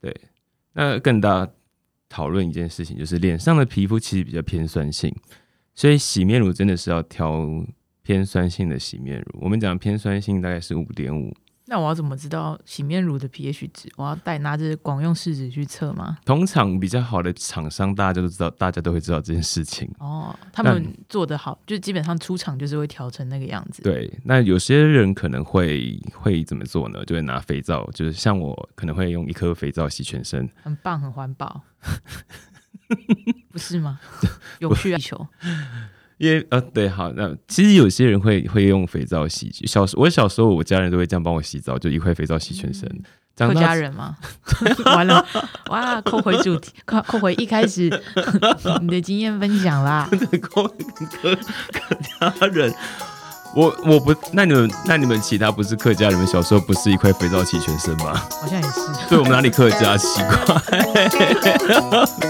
对，那更大讨论一件事情，就是脸上的皮肤其实比较偏酸性，所以洗面乳真的是要挑偏酸性的洗面乳。我们讲偏酸性大概是五点五。那我要怎么知道洗面乳的 pH 值？我要带拿着广用试纸去测吗？通常比较好的厂商，大家都知道，大家都会知道这件事情。哦，他们做的好，就基本上出厂就是会调成那个样子。对，那有些人可能会会怎么做呢？就会拿肥皂，就是像我可能会用一颗肥皂洗全身，很棒，很环保，不是吗？有需求。因为呃，对，好，那其实有些人会会用肥皂洗。小时我小时候，我家人都会这样帮我洗澡，就一块肥皂洗全身。客家人吗？完了，哇，扣回主题，扣扣回一开始 你的经验分享啦。客客家人，我我不，那你们那你们其他不是客家人们小时候不是一块肥皂洗全身吗？好像也是。对我们哪里客家奇怪？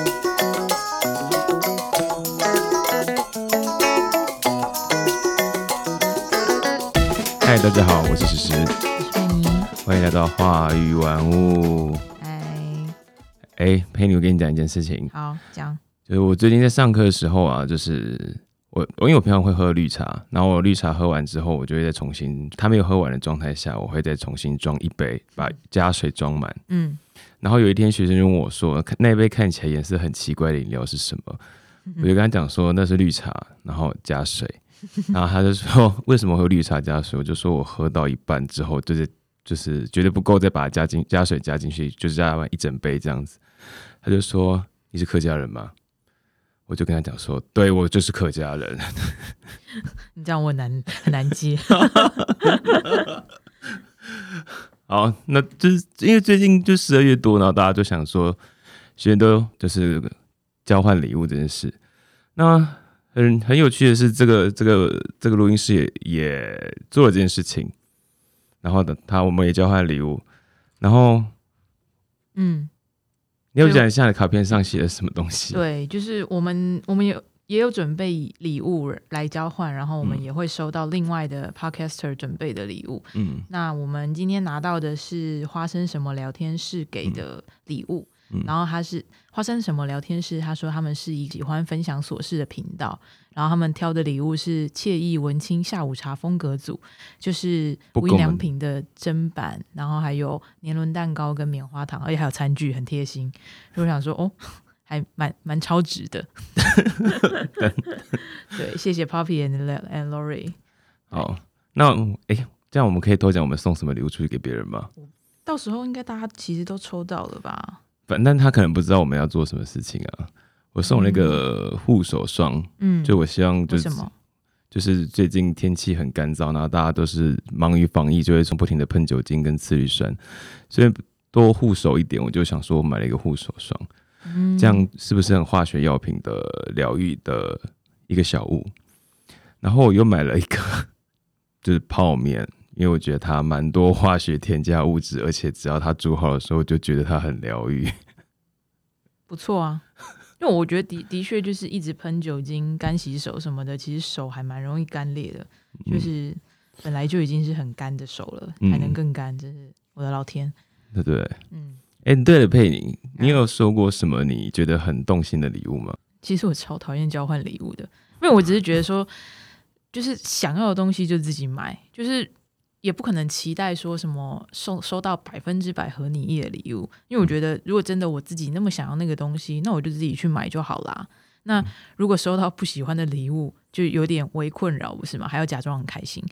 大家好，我是诗诗，我是佩妮，欢迎来到话语玩物。哎，哎，佩妮，我跟你讲一件事情，好讲，就是我最近在上课的时候啊，就是我我因为我平常会喝绿茶，然后我绿茶喝完之后，我就会再重新，它没有喝完的状态下，我会再重新装一杯，把加水装满。嗯，然后有一天学生就问我说，那杯看起来颜色很奇怪的饮料是什么？我就跟他讲说，那是绿茶，然后加水。然后他就说：“ 为什么喝绿茶加水？”我就说：“我喝到一半之后，就是就是觉得不够，再把它加进加水加进去，就是加完一整杯这样子。”他就说：“你是客家人吗？”我就跟他讲说：“对，我就是客家人。”你这样我难很难接。好，那就是因为最近就十二月多，然后大家就想说，学生都就是交换礼物这件事。那很很有趣的是，这个这个这个录音室也也做了这件事情，然后的他我们也交换礼物，然后，嗯，你要讲一下你卡片上写了什么东西？对，就是我们我们有也有准备礼物来交换，然后我们也会收到另外的 podcaster 准备的礼物。嗯，那我们今天拿到的是花生什么聊天室给的礼物。然后他是花生什么聊天室？他说他们是以喜欢分享琐事的频道。然后他们挑的礼物是惬意文青下午茶风格组，就是无印良品的砧板，然后还有年轮蛋糕跟棉花糖，而且还有餐具，很贴心。我想说，哦，还蛮蛮超值的。对，谢谢 Poppy and and Lori。好，那哎，这样我们可以多讲我们送什么礼物出去给别人吗？到时候应该大家其实都抽到了吧？反正他可能不知道我们要做什么事情啊。我送那个护手霜，嗯，就我希望就是就是最近天气很干燥，然后大家都是忙于防疫，就会从不停的喷酒精跟次氯酸，所以多护手一点。我就想说，我买了一个护手霜，嗯，这样是不是很化学药品的疗愈的一个小物？然后我又买了一个 就是泡面。因为我觉得它蛮多化学添加物质，而且只要它煮好的时候，就觉得它很疗愈。不错啊，因为我觉得的的确就是一直喷酒精、干洗手什么的，其实手还蛮容易干裂的。就是本来就已经是很干的手了，还能更干，真是我的老天！对对，嗯，哎，对了，佩妮，你有收过什么你觉得很动心的礼物吗？其实我超讨厌交换礼物的，因为我只是觉得说，就是想要的东西就自己买，就是。也不可能期待说什么收收到百分之百合你意的礼物，因为我觉得如果真的我自己那么想要那个东西，那我就自己去买就好啦。那如果收到不喜欢的礼物，就有点微困扰，不是吗？还要假装很开心，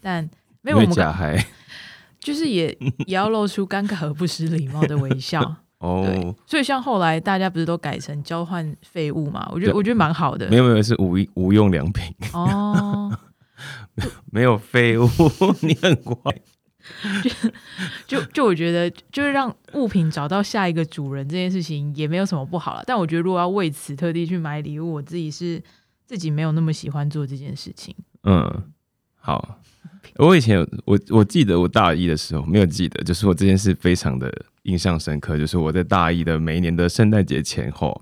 但没有我们假嗨，就是也 也要露出尴尬而不失礼貌的微笑 哦。所以像后来大家不是都改成交换废物嘛？我觉得我觉得蛮好的，没有没有是无无用良品哦。没有废物，你很乖。就就就我觉得，就是让物品找到下一个主人这件事情也没有什么不好了。但我觉得，如果要为此特地去买礼物，我自己是自己没有那么喜欢做这件事情。嗯，好。我以前我我记得我大一的时候没有记得，就是我这件事非常的印象深刻，就是我在大一的每一年的圣诞节前后。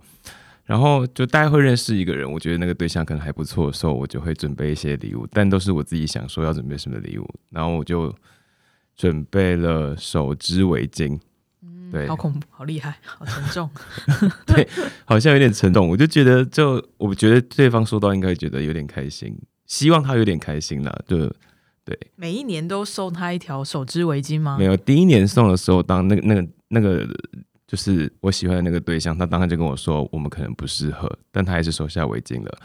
然后就大家会认识一个人，我觉得那个对象可能还不错的时候，我就会准备一些礼物，但都是我自己想说要准备什么礼物，然后我就准备了手织围巾。嗯对，好恐怖，好厉害，好沉重。对，好像有点沉重。我就觉得，就我觉得对方收到应该觉得有点开心，希望他有点开心啦。就对，每一年都送他一条手织围巾吗？没有，第一年送的时候，当那个那个那个就是我喜欢的那个对象，他当时就跟我说，我们可能不适合，但他还是收下围巾了。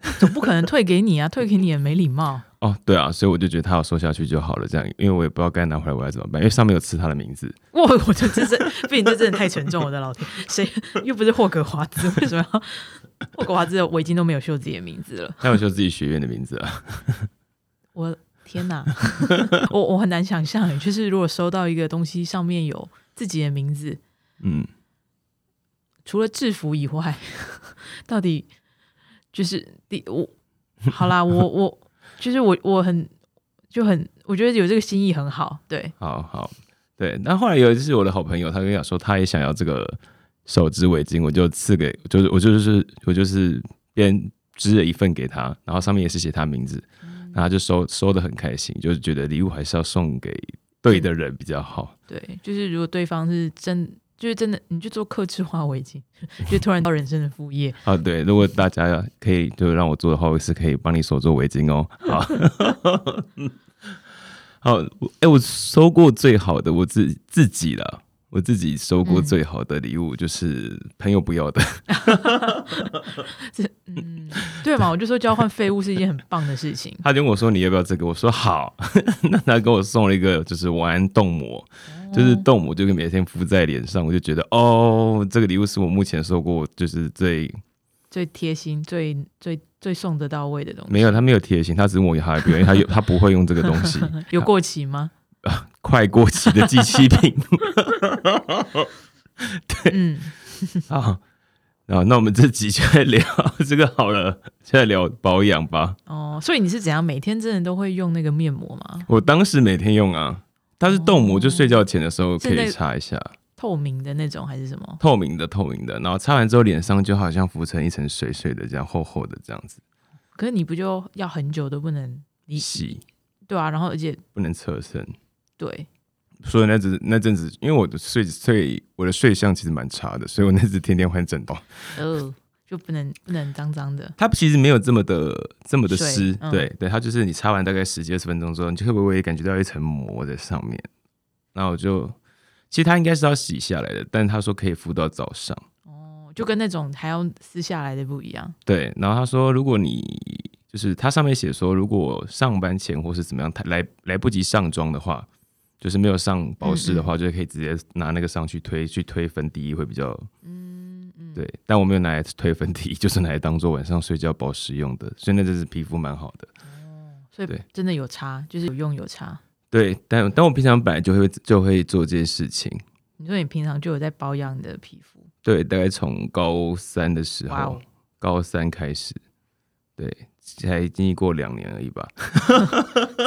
总不可能退给你啊！退给你也没礼貌。哦，对啊，所以我就觉得他要收下去就好了，这样，因为我也不知道该拿回来我要怎么办，因为上面有刺他的名字。我我就真是，毕竟这真的太沉重，我的老天，谁又不是霍格华兹，为什么要霍格华兹的围巾都没有绣自己的名字了？他有绣自己学院的名字啊！我天哪，我我很难想象，就是如果收到一个东西上面有自己的名字，嗯，除了制服以外，到底？就是第我好啦，我我就是我我很就很我觉得有这个心意很好，对，好好对。那后来有一次我的好朋友，他跟我说他也想要这个手织围巾，我就赐给，就是我就是我就是编织了一份给他，然后上面也是写他名字，然后就收收的很开心，就是觉得礼物还是要送给对的人比较好。对，就是如果对方是真。就是真的，你就做客制化围巾，就突然到人生的副业 啊！对，如果大家可以就让我做的话，我是可以帮你手做围巾哦。好，好，哎，我收过最好的我自自己了。我自己收过最好的礼物就是朋友不要的，是嗯，对嘛？我就说交换废物是一件很棒的事情。他就跟我说你要不要这个？我说好。那他给我送了一个就是玩冻膜，就是冻膜就可以每天敷在脸上。我就觉得哦，这个礼物是我目前收过就是最最贴心、最最最送得到位的东西。没有，他没有贴心，他只是我还因为他有他不会用这个东西。有过期吗？快过期的机器品，对，嗯，好，那我们这集就在聊这个好了，现在聊保养吧。哦，所以你是怎样每天真的都会用那个面膜吗？我当时每天用啊，它是冻膜，就睡觉前的时候可以擦一下，透明的那种还是什么？透明的，透明的，然后擦完之后脸上就好像浮成一层水水的，这样厚厚的这样子。可是你不就要很久都不能洗？对啊，然后而且不能侧身。对，所以那阵那阵子，因为我的睡睡我的睡相其实蛮差的，所以我那阵天天换枕头，哦，就不能不能脏脏的。它其实没有这么的这么的湿，对对，它就是你擦完大概十几二十分钟之后，你就会不会感觉到一层膜在上面。然后我就其实它应该是要洗下来的，但是他说可以敷到早上。哦，就跟那种还要撕下来的不一样。对，然后他说如果你就是他上面写说，如果上班前或是怎么样，他来来不及上妆的话。就是没有上保湿的话，就可以直接拿那个上去推，去推粉底液会比较，嗯嗯，对。但我没有拿来推粉底，就是拿来当做晚上睡觉保湿用的，所以那真是皮肤蛮好的。哦，所以真的有差，就是有用有差。对，但但我平常本来就会就会做这些事情。你说你平常就有在保养你的皮肤？对，大概从高三的时候，高三开始，对。才经历过两年而已吧，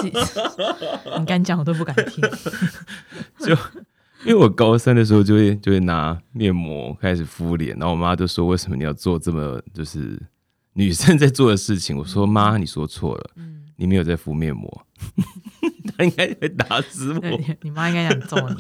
你敢讲我都不敢听。就因为我高三的时候就会就会拿面膜开始敷脸，然后我妈就说：“为什么你要做这么就是女生在做的事情？”我说：“妈，你说错了，你没有在敷面膜。”她应该会打死我。你妈应该想揍你。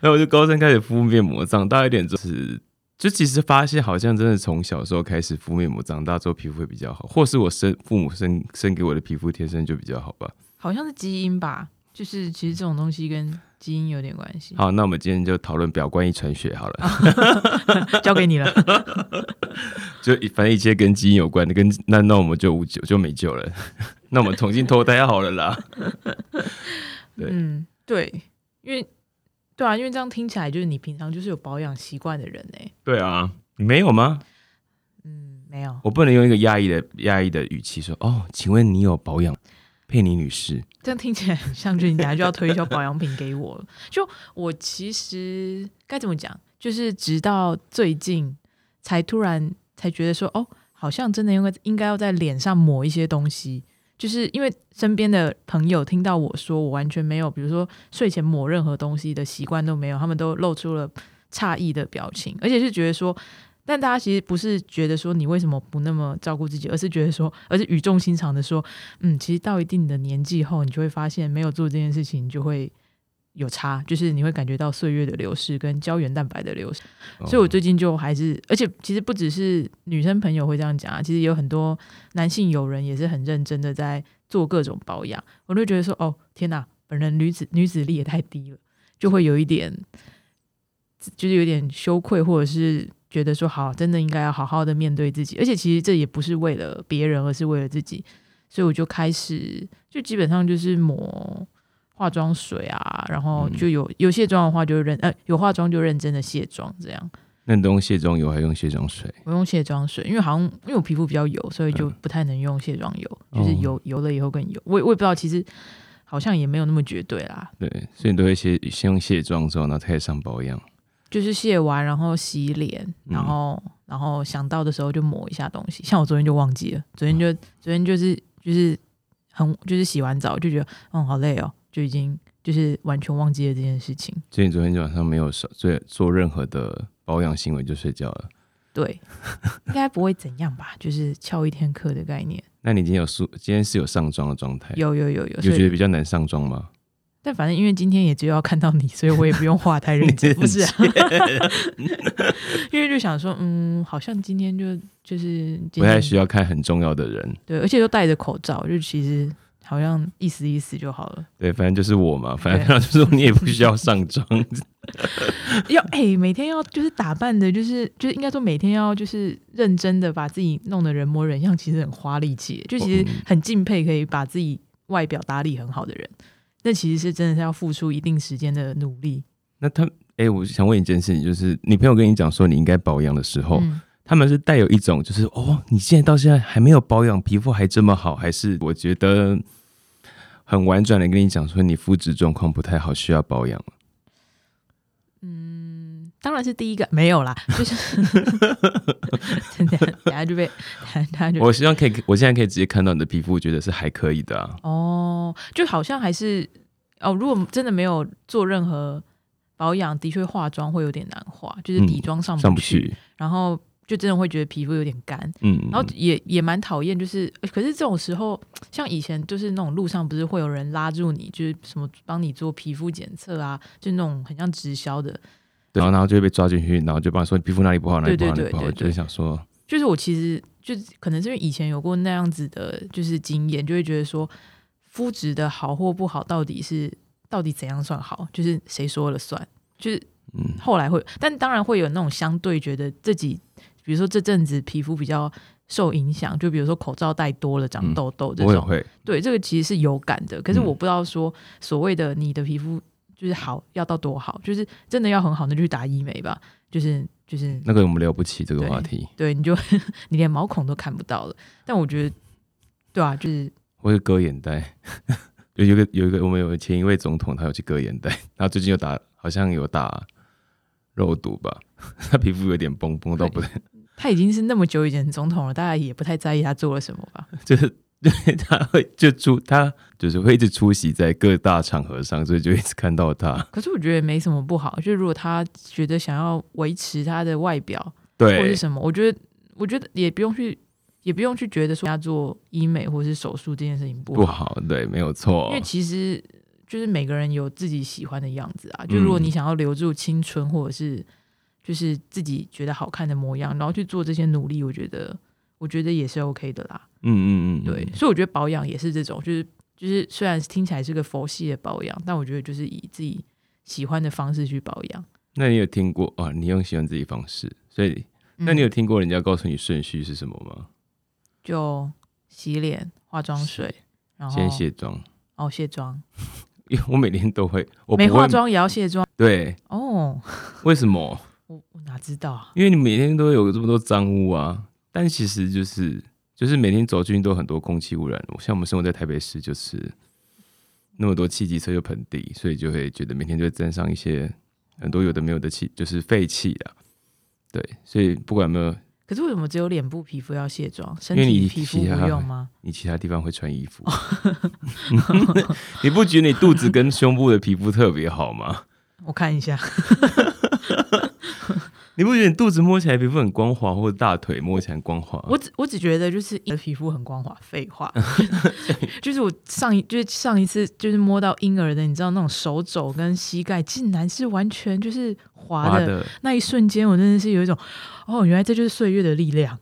然后我就高三开始敷面膜，长大一点就是。就其实发现，好像真的从小时候开始敷面膜，长大之后皮肤会比较好，或是我生父母生生给我的皮肤天生就比较好吧？好像是基因吧，就是其实这种东西跟基因有点关系。好，那我们今天就讨论表观遗传学好了 交给你了。就反正一切跟基因有关的，跟那那我们就无救就没救了。那我们重新脱胎好了啦。对，嗯，对，因为。对啊，因为这样听起来就是你平常就是有保养习惯的人呢。对啊，你没有吗？嗯，没有。我不能用一个压抑的压抑的语气说哦，请问你有保养？佩妮女士，这样听起来很像，就你等下就要推销保养品给我了。就我其实该怎么讲，就是直到最近才突然才觉得说，哦，好像真的应该应该要在脸上抹一些东西。就是因为身边的朋友听到我说我完全没有，比如说睡前抹任何东西的习惯都没有，他们都露出了诧异的表情，而且是觉得说，但大家其实不是觉得说你为什么不那么照顾自己，而是觉得说，而是语重心长的说，嗯，其实到一定的年纪后，你就会发现没有做这件事情，就会有差，就是你会感觉到岁月的流逝跟胶原蛋白的流失。所以我最近就还是，而且其实不只是女生朋友会这样讲啊，其实有很多男性友人也是很认真的在做各种保养。我都觉得说，哦天哪，本人女子女子力也太低了，就会有一点，就是有点羞愧，或者是觉得说，好，真的应该要好好的面对自己。而且其实这也不是为了别人，而是为了自己。所以我就开始，就基本上就是抹化妆水啊，然后就有有卸妆的话就认，呃，有化妆就认真的卸妆这样。那你都用卸妆油还用卸妆水？我用卸妆水，因为好像因为我皮肤比较油，所以就不太能用卸妆油，就是油油了以后更油。我我也不知道，其实好像也没有那么绝对啦。对，所以你都会先先用卸妆之后，然后再上保养。就是卸完然后洗脸，然后然后想到的时候就抹一下东西。像我昨天就忘记了，昨天就昨天就是。就是很就是洗完澡就觉得嗯好累哦，就已经就是完全忘记了这件事情。所以你昨天晚上没有做做任何的保养行为就睡觉了？对，应该不会怎样吧？就是翘一天课的概念。那你今天有素今天是有上妆的状态？有有有有，有觉得比较难上妆吗？但反正因为今天也只有要看到你，所以我也不用画太认真，不是？啊 因为就想说，嗯，好像今天就就是不太需要看很重要的人，对，而且又戴着口罩，就其实好像意思意思就好了。对，反正就是我嘛，反正就是你也不需要上妆，要哎，每天要就是打扮的，就是就是应该说每天要就是认真的把自己弄得人模人样，其实很花力气，就其实很敬佩可以把自己外表打理很好的人。那其实是真的是要付出一定时间的努力。那他，哎，我想问一件事情，就是你朋友跟你讲说你应该保养的时候，他们是带有一种就是哦，你现在到现在还没有保养，皮肤还这么好，还是我觉得很婉转的跟你讲说你肤质状况不太好，需要保养嗯，当然是第一个没有啦，就是 等下就被我希望可以，我现在可以直接看到你的皮肤，觉得是还可以的啊。哦，就好像还是哦，如果真的没有做任何保养，的确化妆会有点难化，就是底妆上不去，然后就真的会觉得皮肤有点干，嗯，然后也也蛮讨厌，就是可是这种时候，像以前就是那种路上不是会有人拉住你，就是什么帮你做皮肤检测啊，就那种很像直销的，然后然后就会被抓进去，然后就帮你说皮肤哪里不好，哪里不好，哪里不好，就是想说，就是我其实。就可能是因为以前有过那样子的，就是经验，就会觉得说肤质的好或不好，到底是到底怎样算好？就是谁说了算？就是嗯，后来会，但当然会有那种相对觉得自己，比如说这阵子皮肤比较受影响，就比如说口罩戴多了长痘痘这种，对这个其实是有感的。可是我不知道说所谓的你的皮肤就是好要到多好，就是真的要很好，那就去打医美吧。就是就是那个我们聊不起这个话题，对，你就 你连毛孔都看不到了。但我觉得，对啊，就是我会割眼袋，有一个有一个我们有前一位总统，他有去割眼袋，然后最近又打，好像有打肉毒吧，他皮肤有点崩崩到不对。他已经是那么久以前总统了，大家也不太在意他做了什么吧？就是。对，他会就出，他就是会一直出席在各大场合上，所以就一直看到他。可是我觉得没什么不好，就如果他觉得想要维持他的外表，对，或者什么，我觉得，我觉得也不用去，也不用去觉得说他做医美或者是手术这件事情不不好。对，没有错。因为其实就是每个人有自己喜欢的样子啊。就如果你想要留住青春，或者是就是自己觉得好看的模样，然后去做这些努力，我觉得。我觉得也是 OK 的啦，嗯嗯嗯，对，所以我觉得保养也是这种，就是就是虽然听起来是个佛系的保养，但我觉得就是以自己喜欢的方式去保养。那你有听过啊？你用喜欢自己方式，所以那你有听过人家告诉你顺序是什么吗？就洗脸、化妆水，然后先卸妆。哦，卸妆，因为我每天都会，我没化妆也要卸妆。对，哦，为什么？我我哪知道啊？因为你每天都有这么多脏污啊。但其实就是就是每天走进都很多空气污染，像我们生活在台北市，就是那么多汽机车又盆地，所以就会觉得每天就会沾上一些很多有的没有的气，就是废气啊。对，所以不管有没有，可是为什么只有脸部皮肤要卸妆，身体皮肤不用吗？你其他地方会穿衣服，你不觉得你肚子跟胸部的皮肤特别好吗？我看一下。你不觉得你肚子摸起来皮肤很光滑，或者大腿摸起来光滑？我只我只觉得就是你的皮肤很光滑，废话，就是我上一就是上一次就是摸到婴儿的，你知道那种手肘跟膝盖竟然是完全就是滑的。那一瞬间，我真的是有一种哦，原来这就是岁月的力量。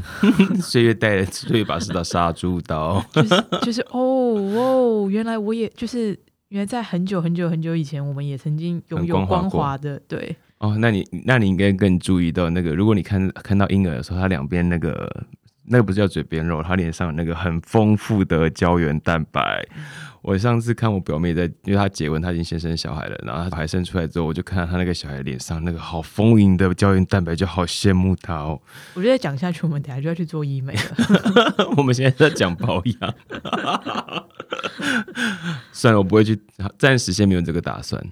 岁月带来岁月把是把杀猪刀，就是就是哦哦，原来我也就是原来在很久很久很久以前，我们也曾经拥有光滑的对哦。那你那你应该更注意到那个，如果你看看到婴儿的时候，他两边那个那个不是叫嘴边肉，他脸上有那个很丰富的胶原蛋白。我上次看我表妹在，因为她结婚，她已经先生小孩了，然后她小孩生出来之后，我就看到她那个小孩脸上那个好丰盈的胶原蛋白，就好羡慕她哦。我觉得讲下去，我们等下就要去做医美了。我们现在在讲保养，算了，我不会去，暂时先没有这个打算。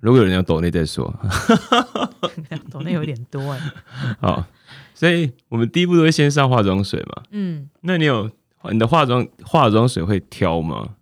嗯，如果有人要抖内再说。抖内有点多哎。好，所以我们第一步都会先上化妆水嘛。嗯，那你有你的化妆化妆水会挑吗？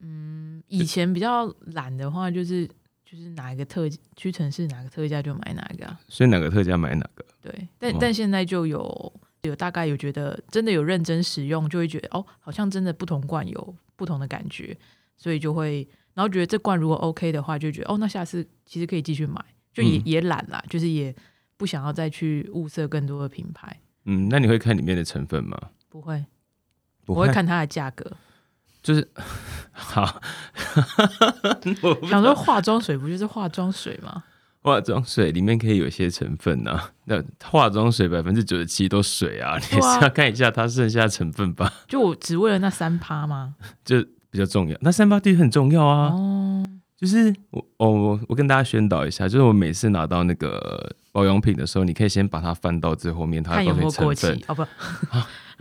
嗯以前比较懒的话，就是就是哪一个特屈臣氏哪个特价就买哪个，所以哪个特价买哪个。对，但但现在就有有大概有觉得真的有认真使用，就会觉得哦，好像真的不同罐有不同的感觉，所以就会然后觉得这罐如果 OK 的话，就觉得哦，那下次其实可以继续买，就也也懒啦，就是也不想要再去物色更多的品牌。嗯，那你会看里面的成分吗？不会，我会看它的价格。就是 好，想说化妆水不就是化妆水吗？化妆水里面可以有一些成分呢。那化妆水百分之九十七都水啊，你是要看一下它剩下成分吧？就我只为了那三趴吗？就比较重要，那三趴的确很重要啊。哦，就是我我我跟大家宣导一下，就是我每次拿到那个保养品的时候，你可以先把它翻到最后面，它有没有过期？哦不。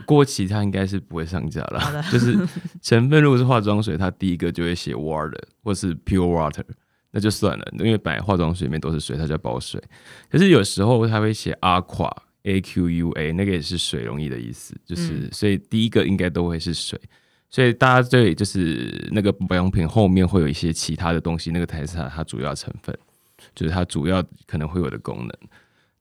过期它应该是不会上架了，就是成分如果是化妆水，它第一个就会写 water 或是 pure water，那就算了，因为本来化妆水里面都是水，它叫保水。可是有时候它会写 aqua a q u a，那个也是水容易的意思，就是所以第一个应该都会是水，所以大家对就是那个保养品后面会有一些其他的东西，那个才是它主要成分，就是它主要可能会有的功能。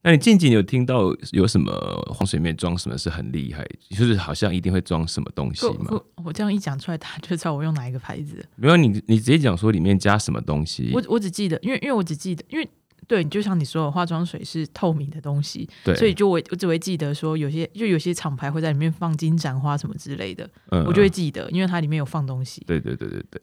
那你近几年有听到有什么黄水面装什么是很厉害，就是好像一定会装什么东西吗？我这样一讲出来，他就知道我用哪一个牌子。没有你，你直接讲说里面加什么东西。我我只记得，因为因为我只记得，因为对，就像你说的，化妆水是透明的东西，对，所以就我我只会记得说有些就有些厂牌会在里面放金盏花什么之类的，嗯，我就会记得，因为它里面有放东西。对对对对对，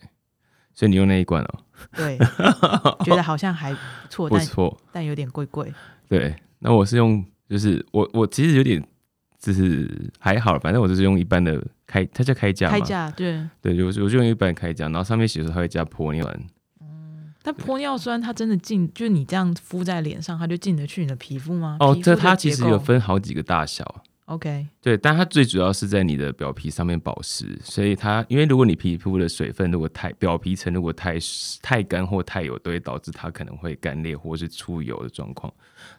所以你用那一罐哦。对，觉得好像还不错，不错，但有点贵贵。对。那我是用，就是我我其实有点，就是还好，反正我就是用一般的开，它叫开架开架对对，我我就用一般开架，然后上面写说它会加玻尿酸。嗯，但玻尿酸它真的进，就是你这样敷在脸上，它就进得去你的皮肤吗？哦，这它其实有分好几个大小。OK，对，但它最主要是在你的表皮上面保湿，所以它因为如果你皮肤的水分如果太表皮层如果太太干或太油，都会导致它可能会干裂或是出油的状况。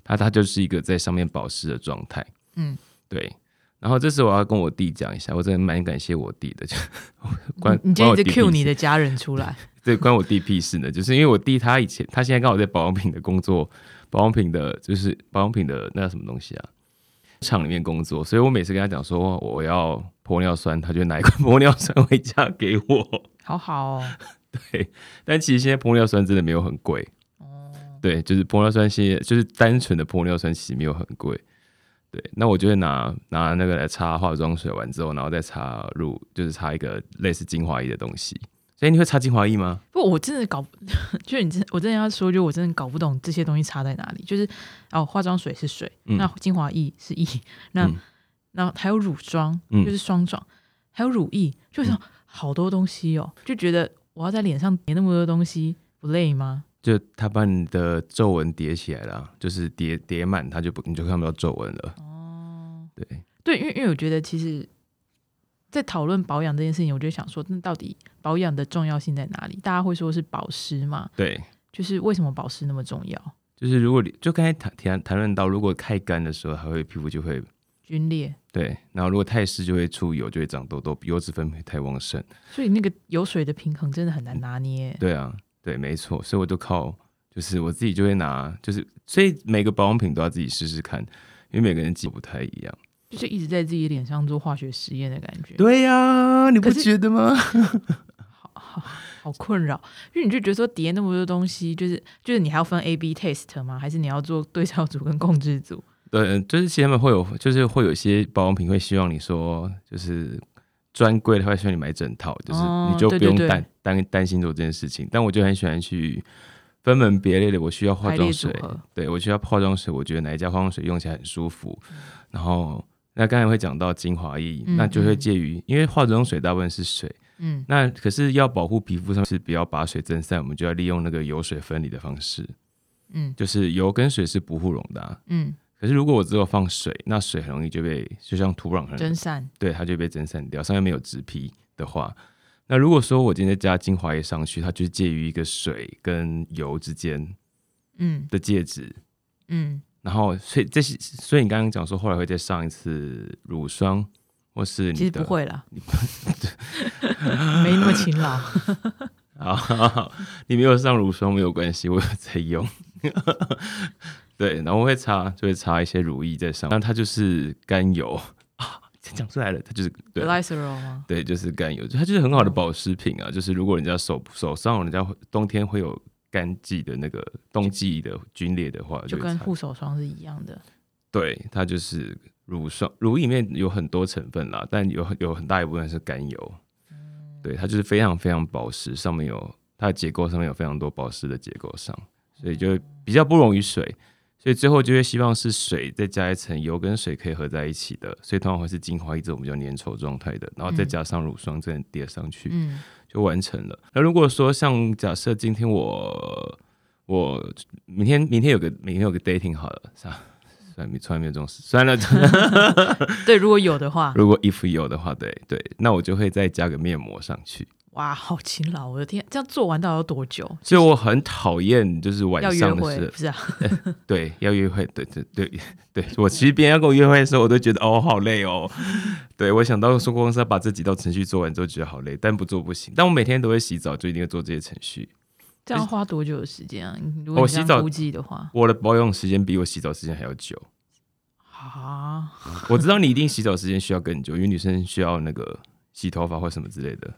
它它就是一个在上面保湿的状态。嗯，对。然后这次我要跟我弟讲一下，我真的蛮感谢我弟的。就 关你今天一直 Q 你的家人出来，对，关我弟屁事呢。就是因为我弟他以前他现在刚好在保养品的工作，保养品的就是保养品的那什么东西啊？厂里面工作，所以我每次跟他讲说我要玻尿酸，他就拿一罐 玻尿酸回家给我。好好哦，对，但其实现在玻尿酸真的没有很贵哦。对，就是玻尿酸，现在就是单纯的玻尿酸，其实没有很贵。对，那我就会拿拿那个来擦化妆水完之后，然后再擦入，就是擦一个类似精华液的东西。所以你会擦精华液吗？不，我真的搞，就是你真，我真的要说，就我真的搞不懂这些东西差在哪里。就是哦，化妆水是水，那精华液是液，那那还有乳霜，就是霜状，还有乳液，就是好多东西哦。就觉得我要在脸上叠那么多东西，不累吗？就它把你的皱纹叠起来了，就是叠叠满，它就不你就看不到皱纹了。哦，对对，因为因为我觉得其实。在讨论保养这件事情，我就想说，那到底保养的重要性在哪里？大家会说是保湿嘛？对，就是为什么保湿那么重要？就是如果你就刚才谈谈谈论到，如果太干的时候，它会皮肤就会皲裂。对，然后如果太湿就会出油，就会长痘痘，油脂分泌太旺盛。所以那个油水的平衡真的很难拿捏。对啊，对，没错，所以我就靠。就是我自己就会拿，就是所以每个保养品都要自己试试看，因为每个人肌不太一样，就是一直在自己脸上做化学实验的感觉。对呀，你不觉得吗？好好好困扰，因为你就觉得说叠那么多东西，就是就是你还要分 A B test 吗？还是你要做对照组跟控制组？对，就是其实他们会有，就是会有一些保养品会希望你说，就是专柜的话希望你买整套，就是你就不用担担担心做这件事情。但我就很喜欢去分门别类的，我需要化妆水，对我需要化妆水，我觉得哪一家化妆水用起来很舒服。然后那刚才会讲到精华液，那就会介于，因为化妆水大部分是水，嗯，那可是要保护皮肤上是不要把水蒸散，我们就要利用那个油水分离的方式，嗯，就是油跟水是不互溶的，嗯。可是如果我只有放水，那水很容易就被就像土壤蒸散，对，它就被蒸散掉。上面没有植皮的话，那如果说我今天加精华液上去，它就介于一个水跟油之间，嗯的介质，嗯。然后所以这些，所以你刚刚讲说后来会再上一次乳霜，或是其实不会了，没那么勤劳。好，你没有上乳霜没有关系，我有在用。对，然后我会擦，就会擦一些乳液在上，那它就是甘油啊，讲出来了，它就是对 l y c e r o 吗？对，就是甘油，它就是很好的保湿品啊。就是如果人家手手上，人家冬天会有干季的那个冬季的皲裂的话，就跟护手霜是一样的。对，它就是乳霜，乳里面有很多成分啦，但有有很大一部分是甘油。对，它就是非常非常保湿，上面有它的结构上面有非常多保湿的结构上，所以就比较不溶于水。所以最后就会希望是水再加一层油跟水可以合在一起的，所以通常会是精华一种比较粘稠状态的，然后再加上乳霜这样叠上去，嗯，就完成了。那如果说像假设今天我我明天明天有个明天有个 dating 好了，是吧？算从来没有这种事，算了。对，如果有的话，如果 if 有的话，对对，那我就会再加个面膜上去。哇，好勤劳！我的天，这样做完到要多久？所以我很讨厌，就是晚上的事，不是啊？对，要约会，对对对对。我其实别人要跟我约会的时候，我都觉得哦，好累哦。对我想到说公司要把这几道程序做完之后，觉得好累，但不做不行。但我每天都会洗澡，就一定要做这些程序。这样花多久的时间啊？我洗澡估计的话，我的保养时间比我洗澡时间还要久。啊，我知道你一定洗澡时间需要更久，因为女生需要那个洗头发或什么之类的。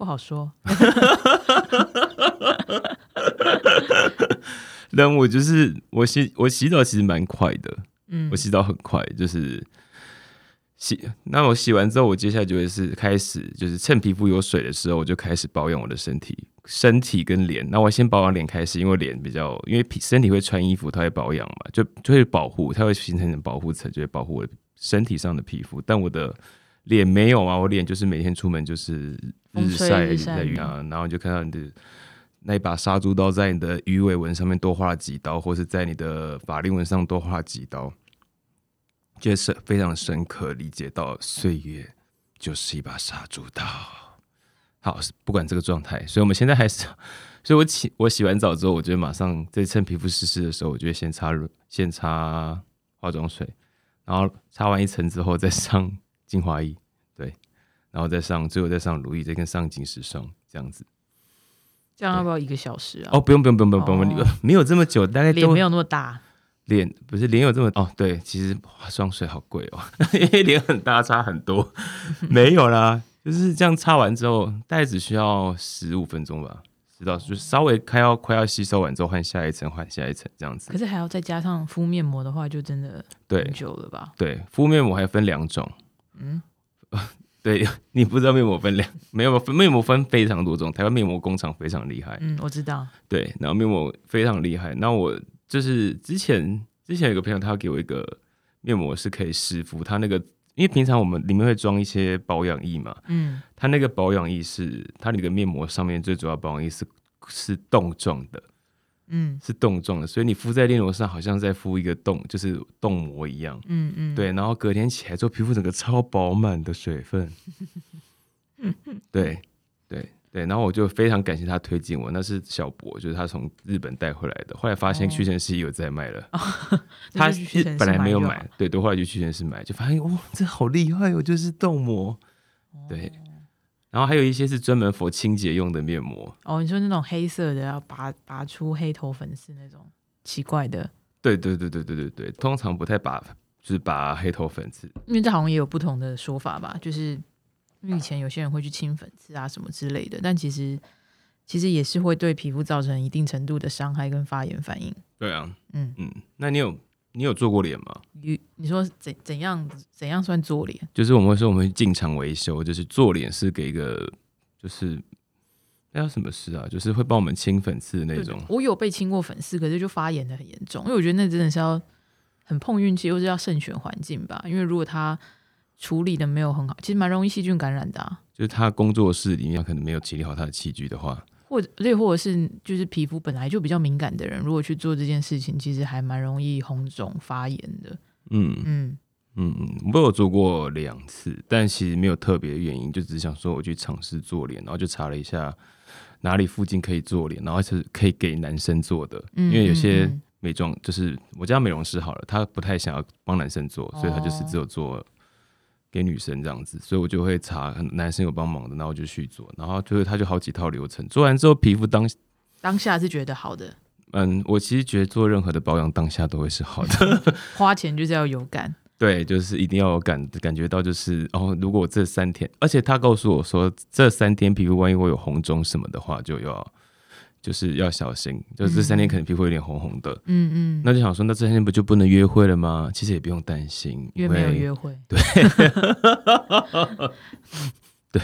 不好说，但我就是我洗我洗澡其实蛮快的，嗯，我洗澡很快，就是洗。那我洗完之后，我接下来就会是开始，就是趁皮肤有水的时候，我就开始保养我的身体，身体跟脸。那我先保养脸开始，因为脸比较，因为皮身体会穿衣服，它会保养嘛，就就会保护，它会形成保护层，就会保护我身体上的皮肤。但我的脸没有啊，我脸就是每天出门就是。日晒日晒啊，然后就看到你的那一把杀猪刀在你的鱼尾纹上面多画了几刀，或是在你的法令纹上多画几刀，就是非常深刻理解到岁月就是一把杀猪刀。好，不管这个状态，所以我们现在还是，所以我洗我洗完澡之后，我就马上在趁皮肤湿湿的时候，我就会先擦先擦化妆水，然后擦完一层之后再上 精华液。然后再上，最后再上乳液，再跟上紧实霜这样子。这样要不要一个小时啊？哦，不用不用不用不用不用，没有这么久，大概脸没有那么大。脸不是脸有这么哦？对，其实化妆水好贵哦，因为脸很大，差很多。没有啦，就是这样擦完之后，大概只需要十五分钟吧，知道就稍微快要快要吸收完之后，换下一层，换下一层这样子。可是还要再加上敷面膜的话，就真的很久了吧？对，敷面膜还分两种。嗯。对你不知道面膜分两没有分面膜分非常多种，台湾面膜工厂非常厉害。嗯，我知道。对，然后面膜非常厉害。那我就是之前之前有个朋友，他给我一个面膜是可以湿敷，他那个因为平常我们里面会装一些保养液嘛，嗯，他那个保养液是它那个面膜上面最主要保养液是是冻状的。嗯，是冻状的，所以你敷在面膜上，好像在敷一个冻，就是冻膜一样。嗯嗯，对，然后隔天起来之后，皮肤整个超饱满的水分。对对对，然后我就非常感谢他推荐我，那是小博，就是他从日本带回来的。后来发现屈臣氏有在卖了，他本来没有买，对，都，后来就屈臣氏买，就发现哇，这好厉害哦，就是冻膜。对，然后还有一些是专门 for 清洁用的面膜。哦，你说那种黑色的，要拔拔出黑头粉刺那种奇怪的？对对对对对对对，通常不太拔，就是拔黑头粉刺。因为这好像也有不同的说法吧，就是因为以前有些人会去清粉刺啊什么之类的，但其实其实也是会对皮肤造成一定程度的伤害跟发炎反应。对啊，嗯嗯，那你有你有做过脸吗？你你说怎怎样怎样算做脸？就是我们会说我们会进场维修，就是做脸是给一个就是那叫什么事啊？就是会帮我们清粉刺的那种。我有被清过粉刺，可是就发炎的很严重，因为我觉得那真的是要很碰运气，或是要慎选环境吧。因为如果他处理的没有很好，其实蛮容易细菌感染的。就是他工作室里面可能没有处理好他的器具的话。或者，亦或者是就是皮肤本来就比较敏感的人，如果去做这件事情，其实还蛮容易红肿发炎的。嗯嗯嗯嗯，我有做过两次，但其实没有特别的原因，就只是想说我去尝试做脸，然后就查了一下哪里附近可以做脸，然后是可以给男生做的，因为有些美妆就是我家美容师好了，他不太想要帮男生做，所以他就是只有做。给女生这样子，所以我就会查男生有帮忙的，然后就去做，然后就是他就好几套流程，做完之后皮肤当当下是觉得好的。嗯，我其实觉得做任何的保养当下都会是好的，花钱就是要有感。对，就是一定要有感感觉到，就是哦，如果这三天，而且他告诉我说这三天皮肤万一会有红肿什么的话，就要。就是要小心，就这三天可能皮肤有点红红的，嗯嗯，那就想说，那这三天不就不能约会了吗？其实也不用担心，因为没有约会，对，对，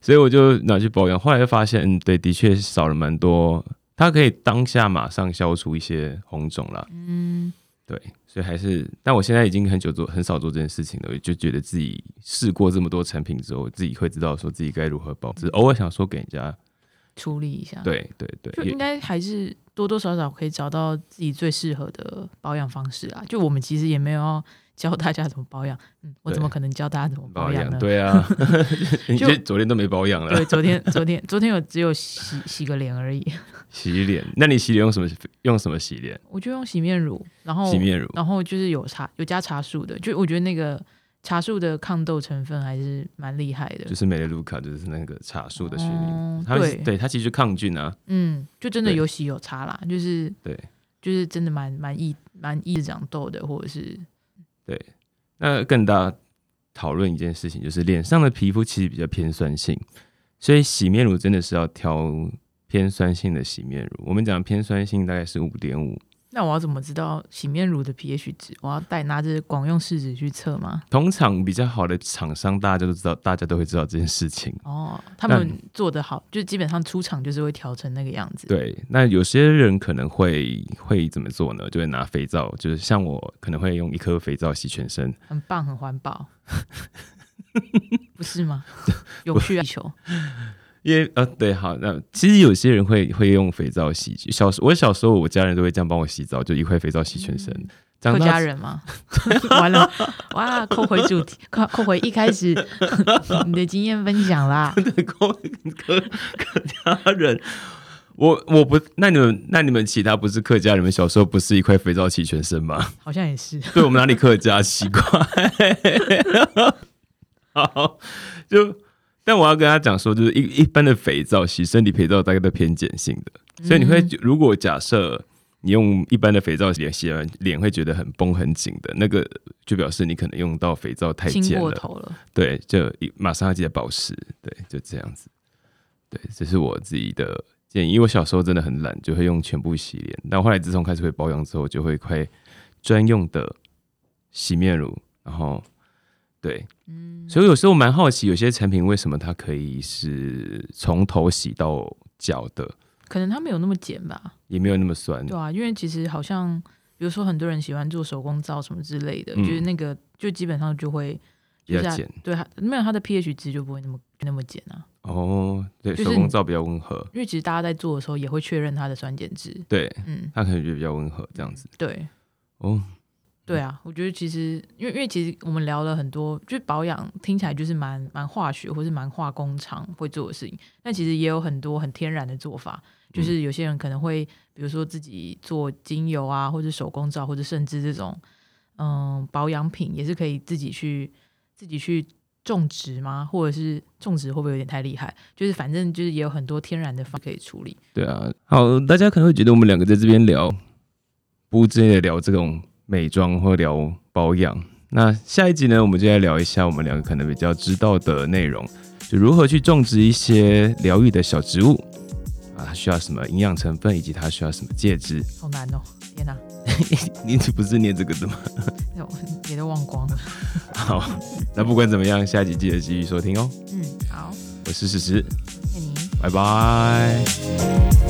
所以我就拿去保养，后来就发现，嗯，对，的确少了蛮多，它可以当下马上消除一些红肿了，嗯，对，所以还是，但我现在已经很久做很少做这件事情了，我就觉得自己试过这么多产品之后，自己会知道说自己该如何保，只是偶尔想说给人家。处理一下，对对对，就应该还是多多少少可以找到自己最适合的保养方式啊。就我们其实也没有要教大家怎么保养，嗯，我怎么可能教大家怎么保养呢？对啊，就昨天都没保养了。对，昨天昨天昨天有只有洗洗个脸而已。洗脸？那你洗脸用什么？用什么洗脸？我就用洗面乳，然后洗面乳，然后就是有茶有加茶树的，就我觉得那个。茶树的抗痘成分还是蛮厉害的，就是美乐卢卡，就是那个茶树的训练，对，对，它其实抗菌啊，嗯，就真的有洗有擦啦，就是对，就是真的蛮蛮易蛮易长痘的，或者是对。那更大讨论一件事情，就是脸上的皮肤其实比较偏酸性，所以洗面乳真的是要挑偏酸性的洗面乳。我们讲偏酸性大概是五点五。那我要怎么知道洗面乳的 pH 值？我要带拿着广用试纸去测吗？通常比较好的厂商，大家都知道，大家都会知道这件事情。哦，他们做的好，就基本上出厂就是会调成那个样子。对，那有些人可能会会怎么做呢？就会拿肥皂，就是像我可能会用一颗肥皂洗全身，很棒，很环保，不是吗？有需要求。因为呃对好，那其实有些人会会用肥皂洗。小时我小时候，我家人都会这样帮我洗澡，就一块肥皂洗全身。客家人吗？完了 哇！扣回主题，扣扣回一开始你的经验分享啦。客客客家人，我我不那你们那你们其他不是客家人们小时候不是一块肥皂洗全身吗？好像也是。对我们哪里客家奇怪？好就。但我要跟他讲说，就是一一般的肥皂洗身体肥皂大概都偏碱性的，所以你会如果假设你用一般的肥皂洗洗完脸会觉得很绷很紧的那个，就表示你可能用到肥皂太碱了。对，就马上要记得保湿。对，就这样子。对，这是我自己的建议。因为我小时候真的很懒，就会用全部洗脸。但后来自从开始会保养之后，就会快专用的洗面乳，然后。对，嗯，所以有时候蛮好奇，有些产品为什么它可以是从头洗到脚的？可能它没有那么碱吧，也没有那么酸，对啊，因为其实好像，比如说很多人喜欢做手工皂什么之类的，就是那个就基本上就会比较碱，对它没有它的 pH 值就不会那么那么碱啊。哦，对，手工皂比较温和，因为其实大家在做的时候也会确认它的酸碱值，对，嗯，它可能就比较温和这样子，对，哦。对啊，我觉得其实，因为因为其实我们聊了很多，就保养听起来就是蛮蛮化学或是蛮化工厂会做的事情，但其实也有很多很天然的做法，就是有些人可能会，比如说自己做精油啊，或者手工皂，或者甚至这种嗯保养品，也是可以自己去自己去种植吗？或者是种植会不会有点太厉害？就是反正就是也有很多天然的方可以处理。对啊，好，大家可能会觉得我们两个在这边聊，不直接聊这种美妆或聊保养。那下一集呢，我们就来聊一下我们两个可能比较知道的内容，就如何去种植一些疗愈的小植物啊，它需要什么营养成分，以及它需要什么介质。好难哦，天哪！你不是念这个的吗？有，也都忘光了。好，那不管怎么样，下集记得继续收听哦。嗯，好，我是史实，谢谢你，拜拜。